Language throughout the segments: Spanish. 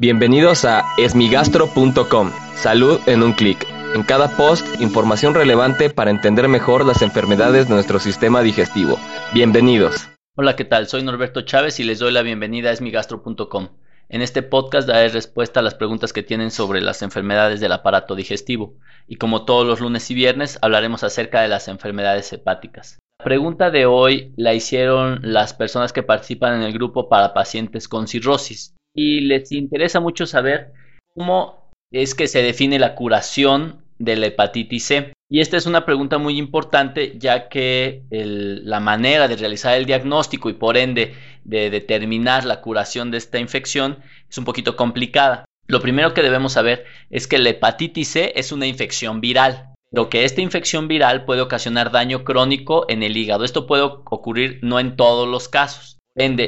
Bienvenidos a esmigastro.com. Salud en un clic. En cada post, información relevante para entender mejor las enfermedades de nuestro sistema digestivo. Bienvenidos. Hola, ¿qué tal? Soy Norberto Chávez y les doy la bienvenida a esmigastro.com. En este podcast daré respuesta a las preguntas que tienen sobre las enfermedades del aparato digestivo. Y como todos los lunes y viernes, hablaremos acerca de las enfermedades hepáticas. La pregunta de hoy la hicieron las personas que participan en el grupo para pacientes con cirrosis y les interesa mucho saber cómo es que se define la curación de la hepatitis C. Y esta es una pregunta muy importante ya que la manera de realizar el diagnóstico y por ende de determinar la curación de esta infección es un poquito complicada. Lo primero que debemos saber es que la hepatitis C es una infección viral, pero que esta infección viral puede ocasionar daño crónico en el hígado. Esto puede ocurrir no en todos los casos.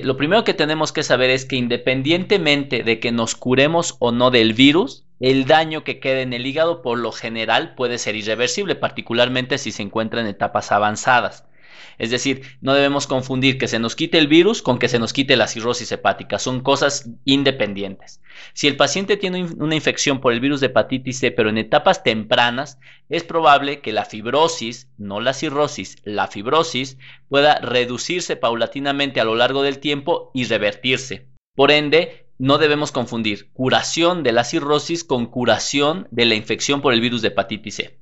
Lo primero que tenemos que saber es que independientemente de que nos curemos o no del virus, el daño que quede en el hígado por lo general puede ser irreversible, particularmente si se encuentra en etapas avanzadas. Es decir, no debemos confundir que se nos quite el virus con que se nos quite la cirrosis hepática. Son cosas independientes. Si el paciente tiene una infección por el virus de hepatitis C, pero en etapas tempranas, es probable que la fibrosis, no la cirrosis, la fibrosis pueda reducirse paulatinamente a lo largo del tiempo y revertirse. Por ende, no debemos confundir curación de la cirrosis con curación de la infección por el virus de hepatitis C.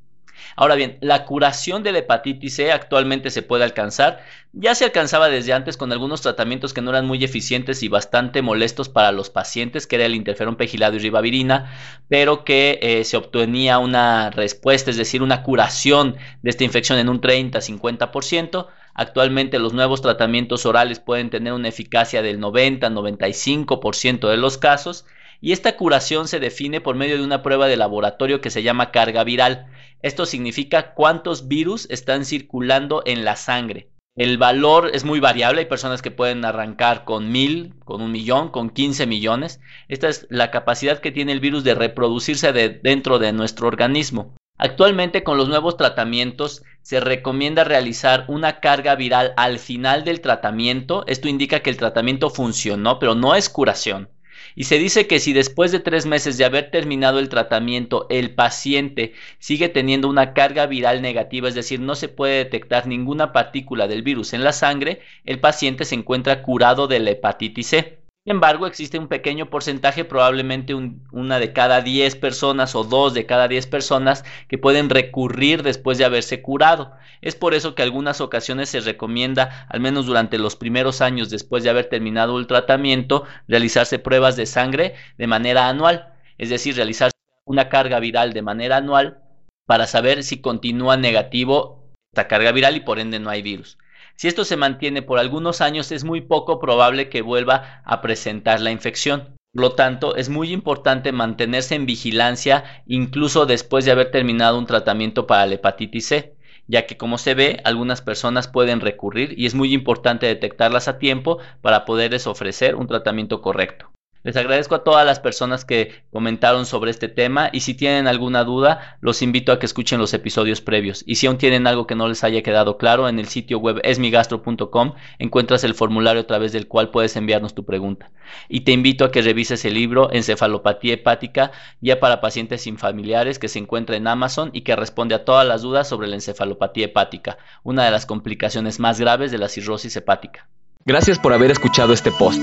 Ahora bien, la curación de la hepatitis C actualmente se puede alcanzar. Ya se alcanzaba desde antes con algunos tratamientos que no eran muy eficientes y bastante molestos para los pacientes, que era el interferón pegilado y ribavirina, pero que eh, se obtenía una respuesta, es decir, una curación de esta infección en un 30-50%. Actualmente los nuevos tratamientos orales pueden tener una eficacia del 90-95% de los casos y esta curación se define por medio de una prueba de laboratorio que se llama carga viral. Esto significa cuántos virus están circulando en la sangre. El valor es muy variable, hay personas que pueden arrancar con mil, con un millón, con 15 millones. Esta es la capacidad que tiene el virus de reproducirse dentro de nuestro organismo. Actualmente con los nuevos tratamientos se recomienda realizar una carga viral al final del tratamiento. Esto indica que el tratamiento funcionó, pero no es curación. Y se dice que si después de tres meses de haber terminado el tratamiento el paciente sigue teniendo una carga viral negativa, es decir, no se puede detectar ninguna partícula del virus en la sangre, el paciente se encuentra curado de la hepatitis C. Sin embargo, existe un pequeño porcentaje, probablemente una de cada 10 personas o dos de cada 10 personas que pueden recurrir después de haberse curado. Es por eso que algunas ocasiones se recomienda, al menos durante los primeros años después de haber terminado el tratamiento, realizarse pruebas de sangre de manera anual, es decir, realizar una carga viral de manera anual para saber si continúa negativo esta carga viral y por ende no hay virus. Si esto se mantiene por algunos años, es muy poco probable que vuelva a presentar la infección. Por lo tanto, es muy importante mantenerse en vigilancia incluso después de haber terminado un tratamiento para la hepatitis C, ya que como se ve, algunas personas pueden recurrir y es muy importante detectarlas a tiempo para poderles ofrecer un tratamiento correcto. Les agradezco a todas las personas que comentaron sobre este tema y si tienen alguna duda, los invito a que escuchen los episodios previos. Y si aún tienen algo que no les haya quedado claro, en el sitio web esmigastro.com encuentras el formulario a través del cual puedes enviarnos tu pregunta. Y te invito a que revises el libro Encefalopatía hepática ya para pacientes sin familiares que se encuentra en Amazon y que responde a todas las dudas sobre la encefalopatía hepática, una de las complicaciones más graves de la cirrosis hepática. Gracias por haber escuchado este post.